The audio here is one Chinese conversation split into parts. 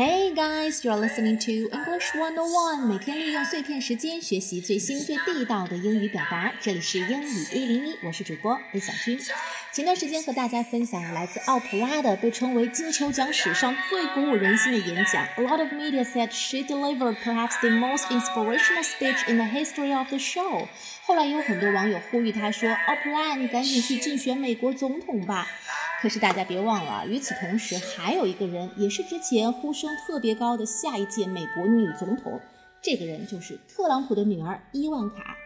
Hey guys, you're listening to English One o One。每天利用碎片时间学习最新最地道的英语表达。这里是英语一零一，我是主播李小军。前段时间和大家分享来自奥普拉的被称为金球奖史上最鼓舞人心的演讲。A lot of media said she delivered perhaps the most inspirational speech in the history of the show。后来有很多网友呼吁她说：“奥普拉，你赶紧去竞选美国总统吧。”可是大家别忘了，与此同时还有一个人也是之前呼声特别高的下一届美国女总统，这个人就是特朗普的女儿伊万卡。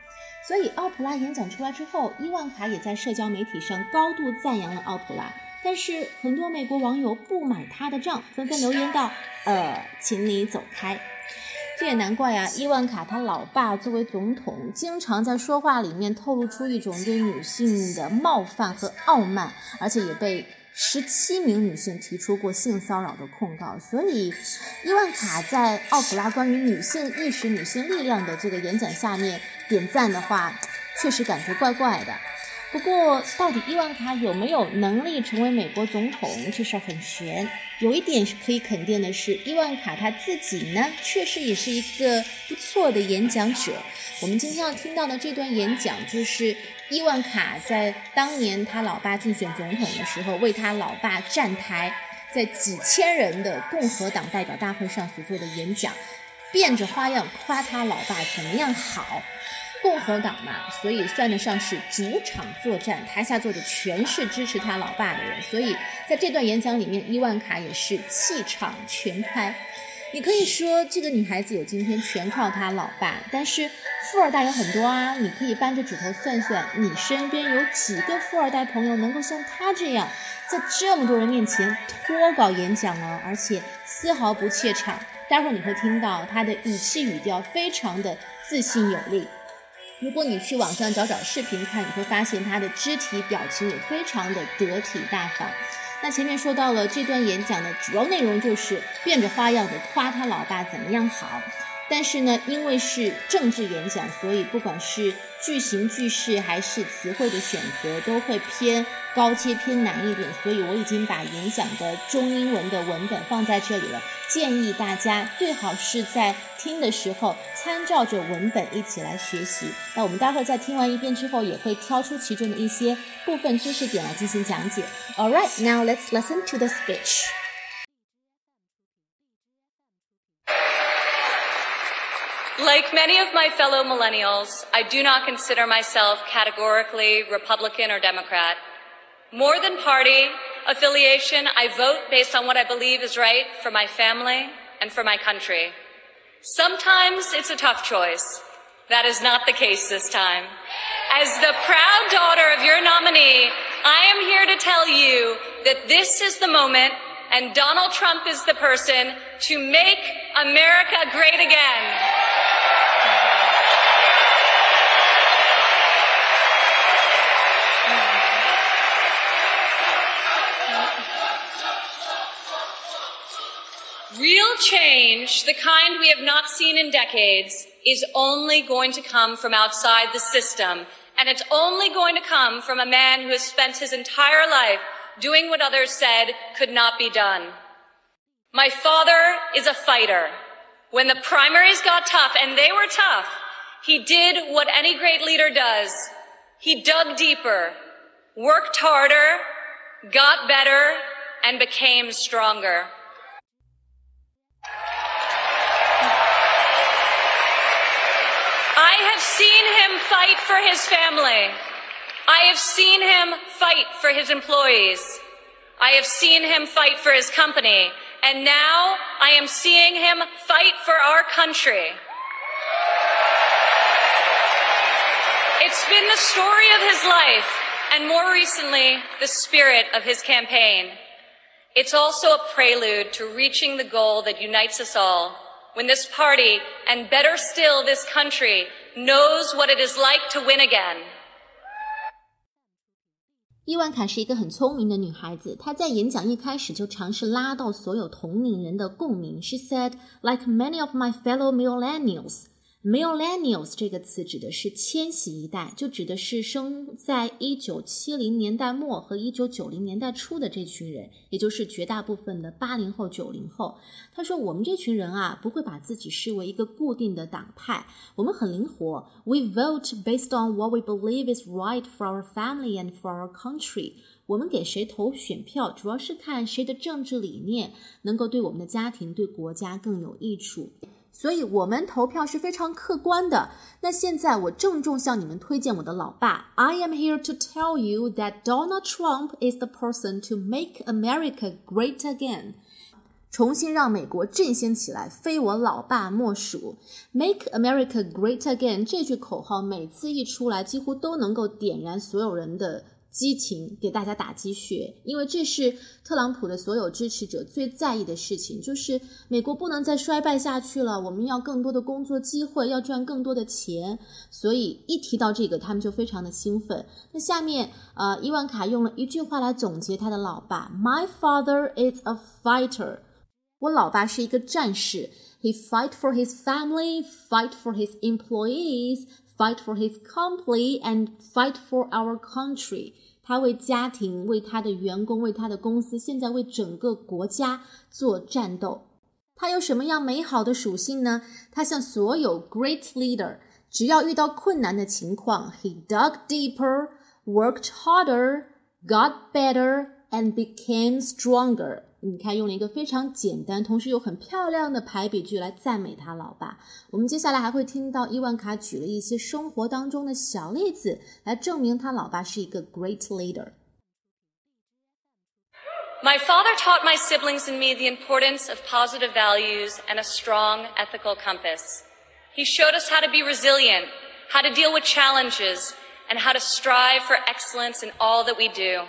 所以奥普拉演讲出来之后，伊万卡也在社交媒体上高度赞扬了奥普拉。但是很多美国网友不买他的账，纷纷留言道：“呃，请你走开。”这也难怪啊！伊万卡他老爸作为总统，经常在说话里面透露出一种对女性的冒犯和傲慢，而且也被十七名女性提出过性骚扰的控告。所以，伊万卡在奥普拉关于女性意识、女性力量的这个演讲下面点赞的话，确实感觉怪怪的。不过，到底伊万卡有没有能力成为美国总统，这事儿很悬。有一点是可以肯定的是，伊万卡他自己呢，确实也是一个不错的演讲者。我们今天要听到的这段演讲，就是伊万卡在当年他老爸竞选总统的时候，为他老爸站台，在几千人的共和党代表大会上所做的演讲，变着花样夸他老爸怎么样好。共和党嘛，所以算得上是主场作战，台下坐的全是支持他老爸的人，所以在这段演讲里面，伊万卡也是气场全开。你可以说这个女孩子有今天全靠她老爸，但是富二代有很多啊，你可以扳着指头算算，你身边有几个富二代朋友能够像她这样，在这么多人面前脱稿演讲呢？而且丝毫不怯场。待会儿你会听到她的语气语调非常的自信有力。如果你去网上找找视频看，你会发现他的肢体表情也非常的得体大方。那前面说到了这段演讲的主要内容就是变着花样的夸他老爸怎么样好。但是呢，因为是政治演讲，所以不管是句型句式还是词汇的选择，都会偏高阶、偏难一点。所以我已经把演讲的中英文的文本放在这里了，建议大家最好是在听的时候参照着文本一起来学习。那我们待会儿在听完一遍之后，也会挑出其中的一些部分知识点来进行讲解。All right, now let's listen to the speech. Like many of my fellow millennials, I do not consider myself categorically Republican or Democrat. More than party affiliation, I vote based on what I believe is right for my family and for my country. Sometimes it's a tough choice. That is not the case this time. As the proud daughter of your nominee, I am here to tell you that this is the moment and Donald Trump is the person to make America great again. Real change, the kind we have not seen in decades, is only going to come from outside the system. And it's only going to come from a man who has spent his entire life doing what others said could not be done. My father is a fighter. When the primaries got tough, and they were tough, he did what any great leader does. He dug deeper, worked harder, got better, and became stronger. I have seen him fight for his family. I have seen him fight for his employees. I have seen him fight for his company. And now I am seeing him fight for our country. It's been the story of his life, and more recently, the spirit of his campaign. It's also a prelude to reaching the goal that unites us all when this party, and better still, this country, knows what it is like to win again. 伊万卡是一个很聪明的女孩子，她在演讲一开始就尝试拉到所有同龄人的共鸣。She said, "Like many of my fellow millennials." Millennials 这个词指的是千禧一代，就指的是生在一九七零年代末和一九九零年代初的这群人，也就是绝大部分的八零后、九零后。他说：“我们这群人啊，不会把自己视为一个固定的党派，我们很灵活。We vote based on what we believe is right for our family and for our country。我们给谁投选票，主要是看谁的政治理念能够对我们的家庭、对国家更有益处。”所以，我们投票是非常客观的。那现在，我郑重向你们推荐我的老爸。I am here to tell you that Donald Trump is the person to make America great again，重新让美国振兴起来，非我老爸莫属。Make America great again 这句口号每次一出来，几乎都能够点燃所有人的。激情给大家打鸡血，因为这是特朗普的所有支持者最在意的事情，就是美国不能再衰败下去了。我们要更多的工作机会，要赚更多的钱，所以一提到这个，他们就非常的兴奋。那下面，呃，伊万卡用了一句话来总结他的老爸：My father is a fighter。我老爸是一个战士，He fight for his family, fight for his employees, fight for his company, and fight for our country。他为家庭、为他的员工、为他的公司，现在为整个国家做战斗。他有什么样美好的属性呢？他像所有 great leader，只要遇到困难的情况，he dug deeper, worked harder, got better, and became stronger。 你看，用了一个非常简单，同时又很漂亮的排比句来赞美他老爸。我们接下来还会听到伊万卡举了一些生活当中的小例子，来证明他老爸是一个 great leader。My father taught my siblings and me the importance of positive values and a strong ethical compass. He showed us how to be resilient, how to deal with challenges, and how to strive for excellence in all that we do.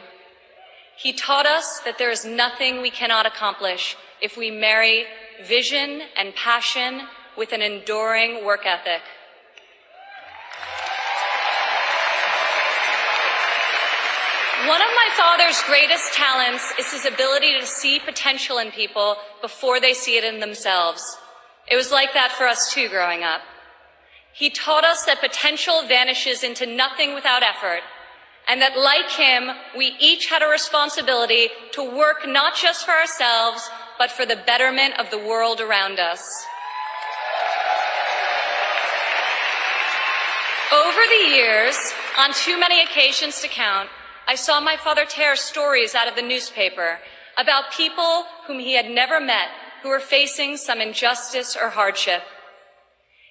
He taught us that there is nothing we cannot accomplish if we marry vision and passion with an enduring work ethic. One of my father's greatest talents is his ability to see potential in people before they see it in themselves. It was like that for us too growing up. He taught us that potential vanishes into nothing without effort and that like him, we each had a responsibility to work not just for ourselves, but for the betterment of the world around us. Over the years, on too many occasions to count, I saw my father tear stories out of the newspaper about people whom he had never met who were facing some injustice or hardship.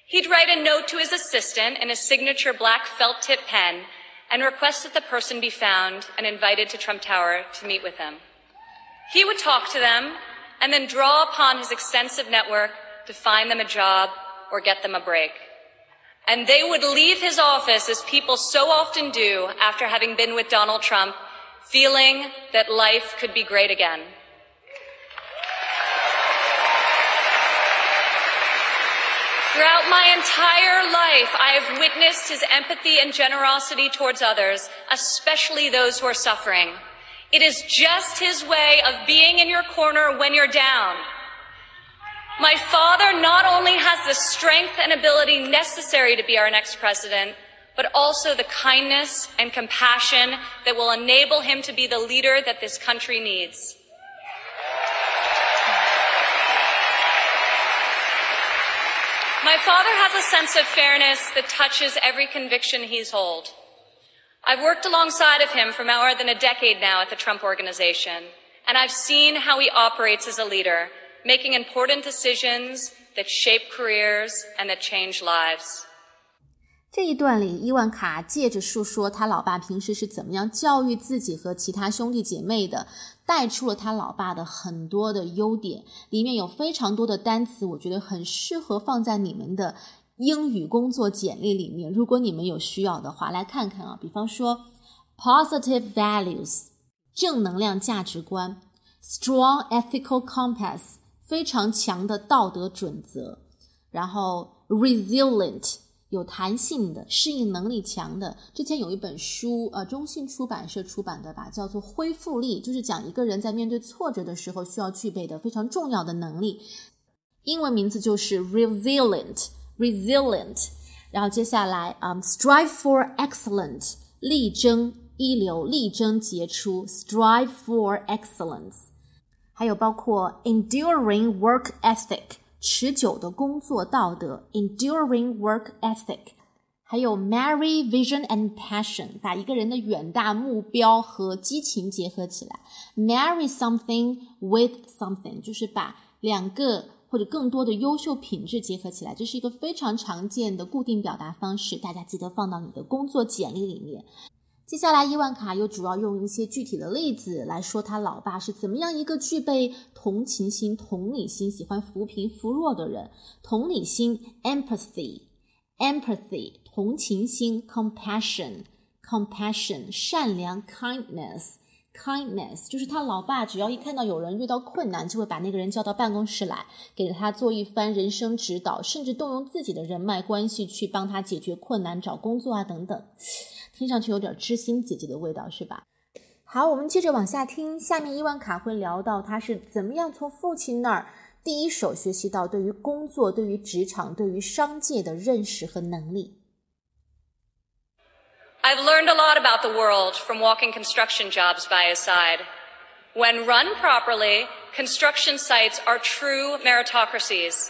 He'd write a note to his assistant in a signature black felt tip pen and request that the person be found and invited to Trump Tower to meet with him. He would talk to them and then draw upon his extensive network to find them a job or get them a break. And they would leave his office as people so often do after having been with Donald Trump, feeling that life could be great again. Throughout my entire life, I have witnessed his empathy and generosity towards others, especially those who are suffering. It is just his way of being in your corner when you're down. My father not only has the strength and ability necessary to be our next president, but also the kindness and compassion that will enable him to be the leader that this country needs. My father has a sense of fairness that touches every conviction he's held. I've worked alongside of him for more than a decade now at the Trump Organization, and I've seen how he operates as a leader, making important decisions that shape careers and that change lives. 这一段里，伊万卡借着述说他老爸平时是怎么样教育自己和其他兄弟姐妹的， 带出了他老爸的很多的优点。里面有非常多的单词，我觉得很适合放在你们的英语工作简历里面。如果你们有需要的话，来看看啊。比方说，positive values，正能量价值观；strong ethical compass，非常强的道德准则；然后 resilient。有弹性的、适应能力强的。之前有一本书，呃，中信出版社出版的吧，叫做《恢复力》，就是讲一个人在面对挫折的时候需要具备的非常重要的能力。英文名字就是 resilient。resilient。然后接下来，嗯、um,，strive for excellent，力争一流，力争杰出，strive for excellence。还有包括 enduring work ethic，持久的工作道德，enduring work ethic。还有 marry vision and passion，把一个人的远大目标和激情结合起来。marry something with something，就是把两个或者更多的优秀品质结合起来，这是一个非常常见的固定表达方式，大家记得放到你的工作简历里面。接下来，伊万卡又主要用一些具体的例子来说他老爸是怎么样一个具备同情心、同理心、喜欢扶贫扶弱的人。同理心 （empathy），empathy，同情心 （compassion），compassion，善良 （kindness）。Kindness 就是他老爸，只要一看到有人遇到困难，就会把那个人叫到办公室来，给他做一番人生指导，甚至动用自己的人脉关系去帮他解决困难、找工作啊等等。听上去有点知心姐姐的味道，是吧？好，我们接着往下听，下面伊万卡会聊到他是怎么样从父亲那儿第一手学习到对于工作、对于职场、对于商界的认识和能力。I've learned a lot about the world from walking construction jobs by his side. When run properly, construction sites are true meritocracies.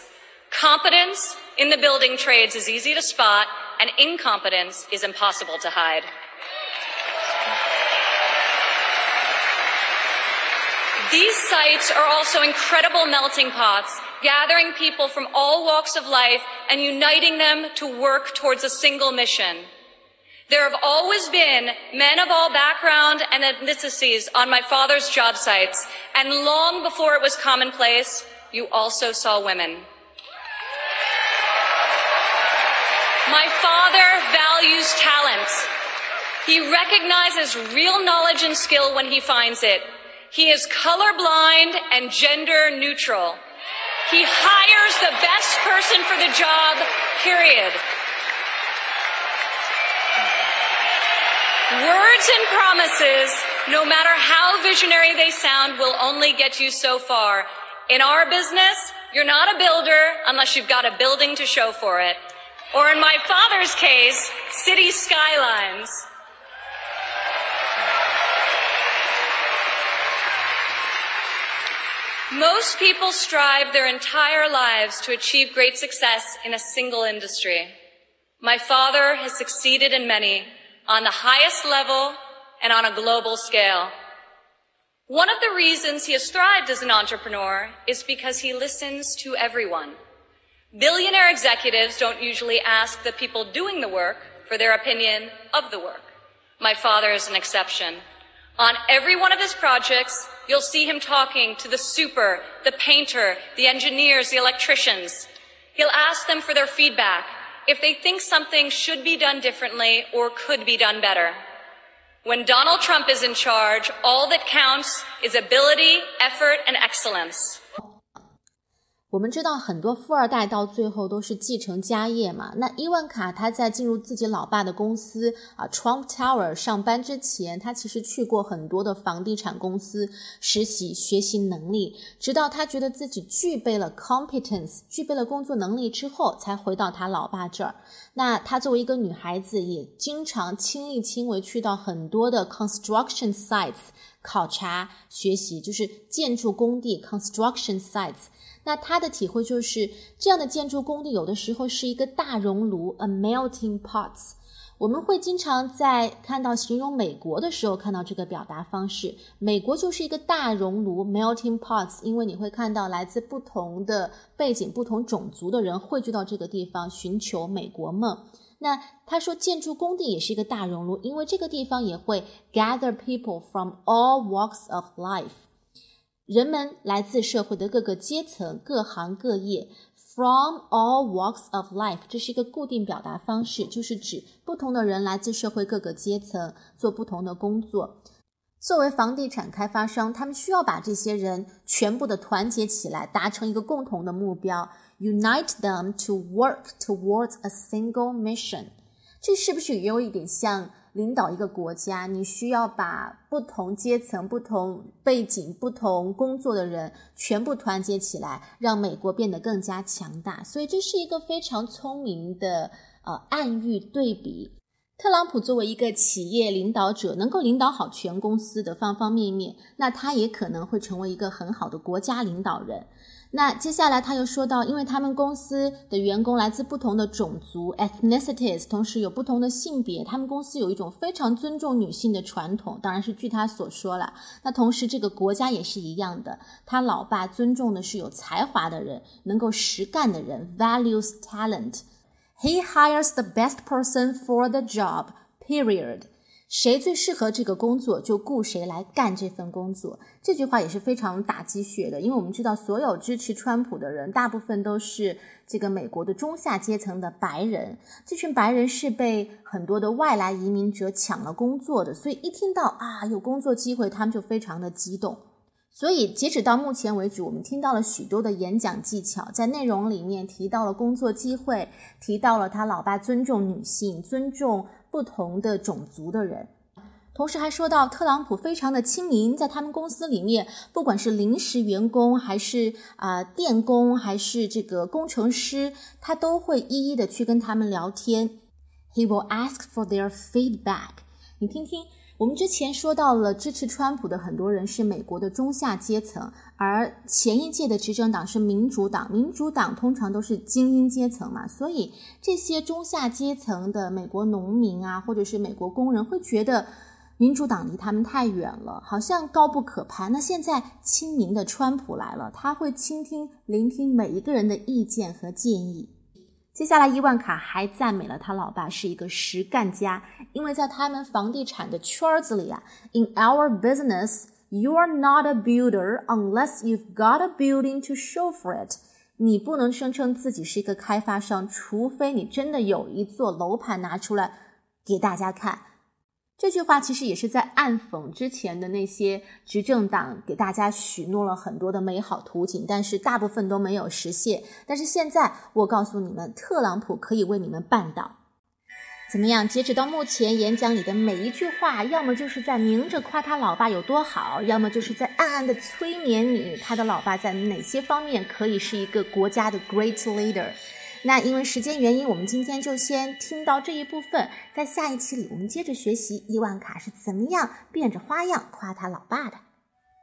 Competence in the building trades is easy to spot, and incompetence is impossible to hide. These sites are also incredible melting pots, gathering people from all walks of life and uniting them to work towards a single mission. There have always been men of all background and ethnicities on my father's job sites, and long before it was commonplace, you also saw women. My father values talent. He recognizes real knowledge and skill when he finds it. He is colorblind and gender neutral. He hires the best person for the job, period. Words and promises, no matter how visionary they sound, will only get you so far. In our business, you're not a builder unless you've got a building to show for it. Or in my father's case, city skylines. Most people strive their entire lives to achieve great success in a single industry. My father has succeeded in many on the highest level and on a global scale. One of the reasons he has thrived as an entrepreneur is because he listens to everyone. Billionaire executives don't usually ask the people doing the work for their opinion of the work. My father is an exception. On every one of his projects, you'll see him talking to the super, the painter, the engineers, the electricians. He'll ask them for their feedback if they think something should be done differently or could be done better. When Donald Trump is in charge, all that counts is ability, effort, and excellence. 我们知道很多富二代到最后都是继承家业嘛。那伊万卡他在进入自己老爸的公司啊，Trump Tower 上班之前，他其实去过很多的房地产公司实习学习能力，直到他觉得自己具备了 competence，具备了工作能力之后，才回到他老爸这儿。那她作为一个女孩子，也经常亲力亲为去到很多的 construction sites 考察学习，就是建筑工地 construction sites。那她的体会就是，这样的建筑工地有的时候是一个大熔炉，a melting pots。我们会经常在看到形容美国的时候看到这个表达方式。美国就是一个大熔炉，melting pots，因为你会看到来自不同的背景、不同种族的人汇聚到这个地方，寻求美国梦。那他说，建筑工地也是一个大熔炉，因为这个地方也会 gather people from all walks of life。人们来自社会的各个阶层、各行各业，from all walks of life，这是一个固定表达方式，就是指不同的人来自社会各个阶层，做不同的工作。作为房地产开发商，他们需要把这些人全部的团结起来，达成一个共同的目标，unite them to work towards a single mission。这是不是也有一点像领导一个国家，你需要把不同阶层、不同背景、不同工作的人全部团结起来，让美国变得更加强大。所以这是一个非常聪明的呃暗喻对比。特朗普作为一个企业领导者，能够领导好全公司的方方面面，那他也可能会成为一个很好的国家领导人。那接下来他又说到，因为他们公司的员工来自不同的种族 （ethnicities），同时有不同的性别，他们公司有一种非常尊重女性的传统，当然是据他所说了。那同时这个国家也是一样的，他老爸尊重的是有才华的人，能够实干的人 （values talent）。He hires the best person for the job. Period. 谁最适合这个工作，就雇谁来干这份工作。这句话也是非常打鸡血的，因为我们知道，所有支持川普的人，大部分都是这个美国的中下阶层的白人。这群白人是被很多的外来移民者抢了工作的，所以一听到啊有工作机会，他们就非常的激动。所以，截止到目前为止，我们听到了许多的演讲技巧，在内容里面提到了工作机会，提到了他老爸尊重女性，尊重不同的种族的人，同时还说到特朗普非常的亲民，在他们公司里面，不管是临时员工，还是啊电工，还是这个工程师，他都会一一的去跟他们聊天。He will ask for their feedback。你听听。我们之前说到了支持川普的很多人是美国的中下阶层，而前一届的执政党是民主党，民主党通常都是精英阶层嘛，所以这些中下阶层的美国农民啊，或者是美国工人会觉得民主党离他们太远了，好像高不可攀。那现在亲民的川普来了，他会倾听、聆听每一个人的意见和建议。接下来，伊万卡还赞美了他老爸是一个实干家，因为在他们房地产的圈子里啊，In our business, you are not a builder unless you've got a building to show for it。你不能声称自己是一个开发商，除非你真的有一座楼盘拿出来给大家看。这句话其实也是在暗讽之前的那些执政党给大家许诺了很多的美好图景，但是大部分都没有实现。但是现在我告诉你们，特朗普可以为你们办到。怎么样？截止到目前，演讲里的每一句话，要么就是在明着夸他老爸有多好，要么就是在暗暗的催眠你，他的老爸在哪些方面可以是一个国家的 great leader。那因为时间原因，我们今天就先听到这一部分，在下一期里，我们接着学习伊万卡是怎么样变着花样夸他老爸的。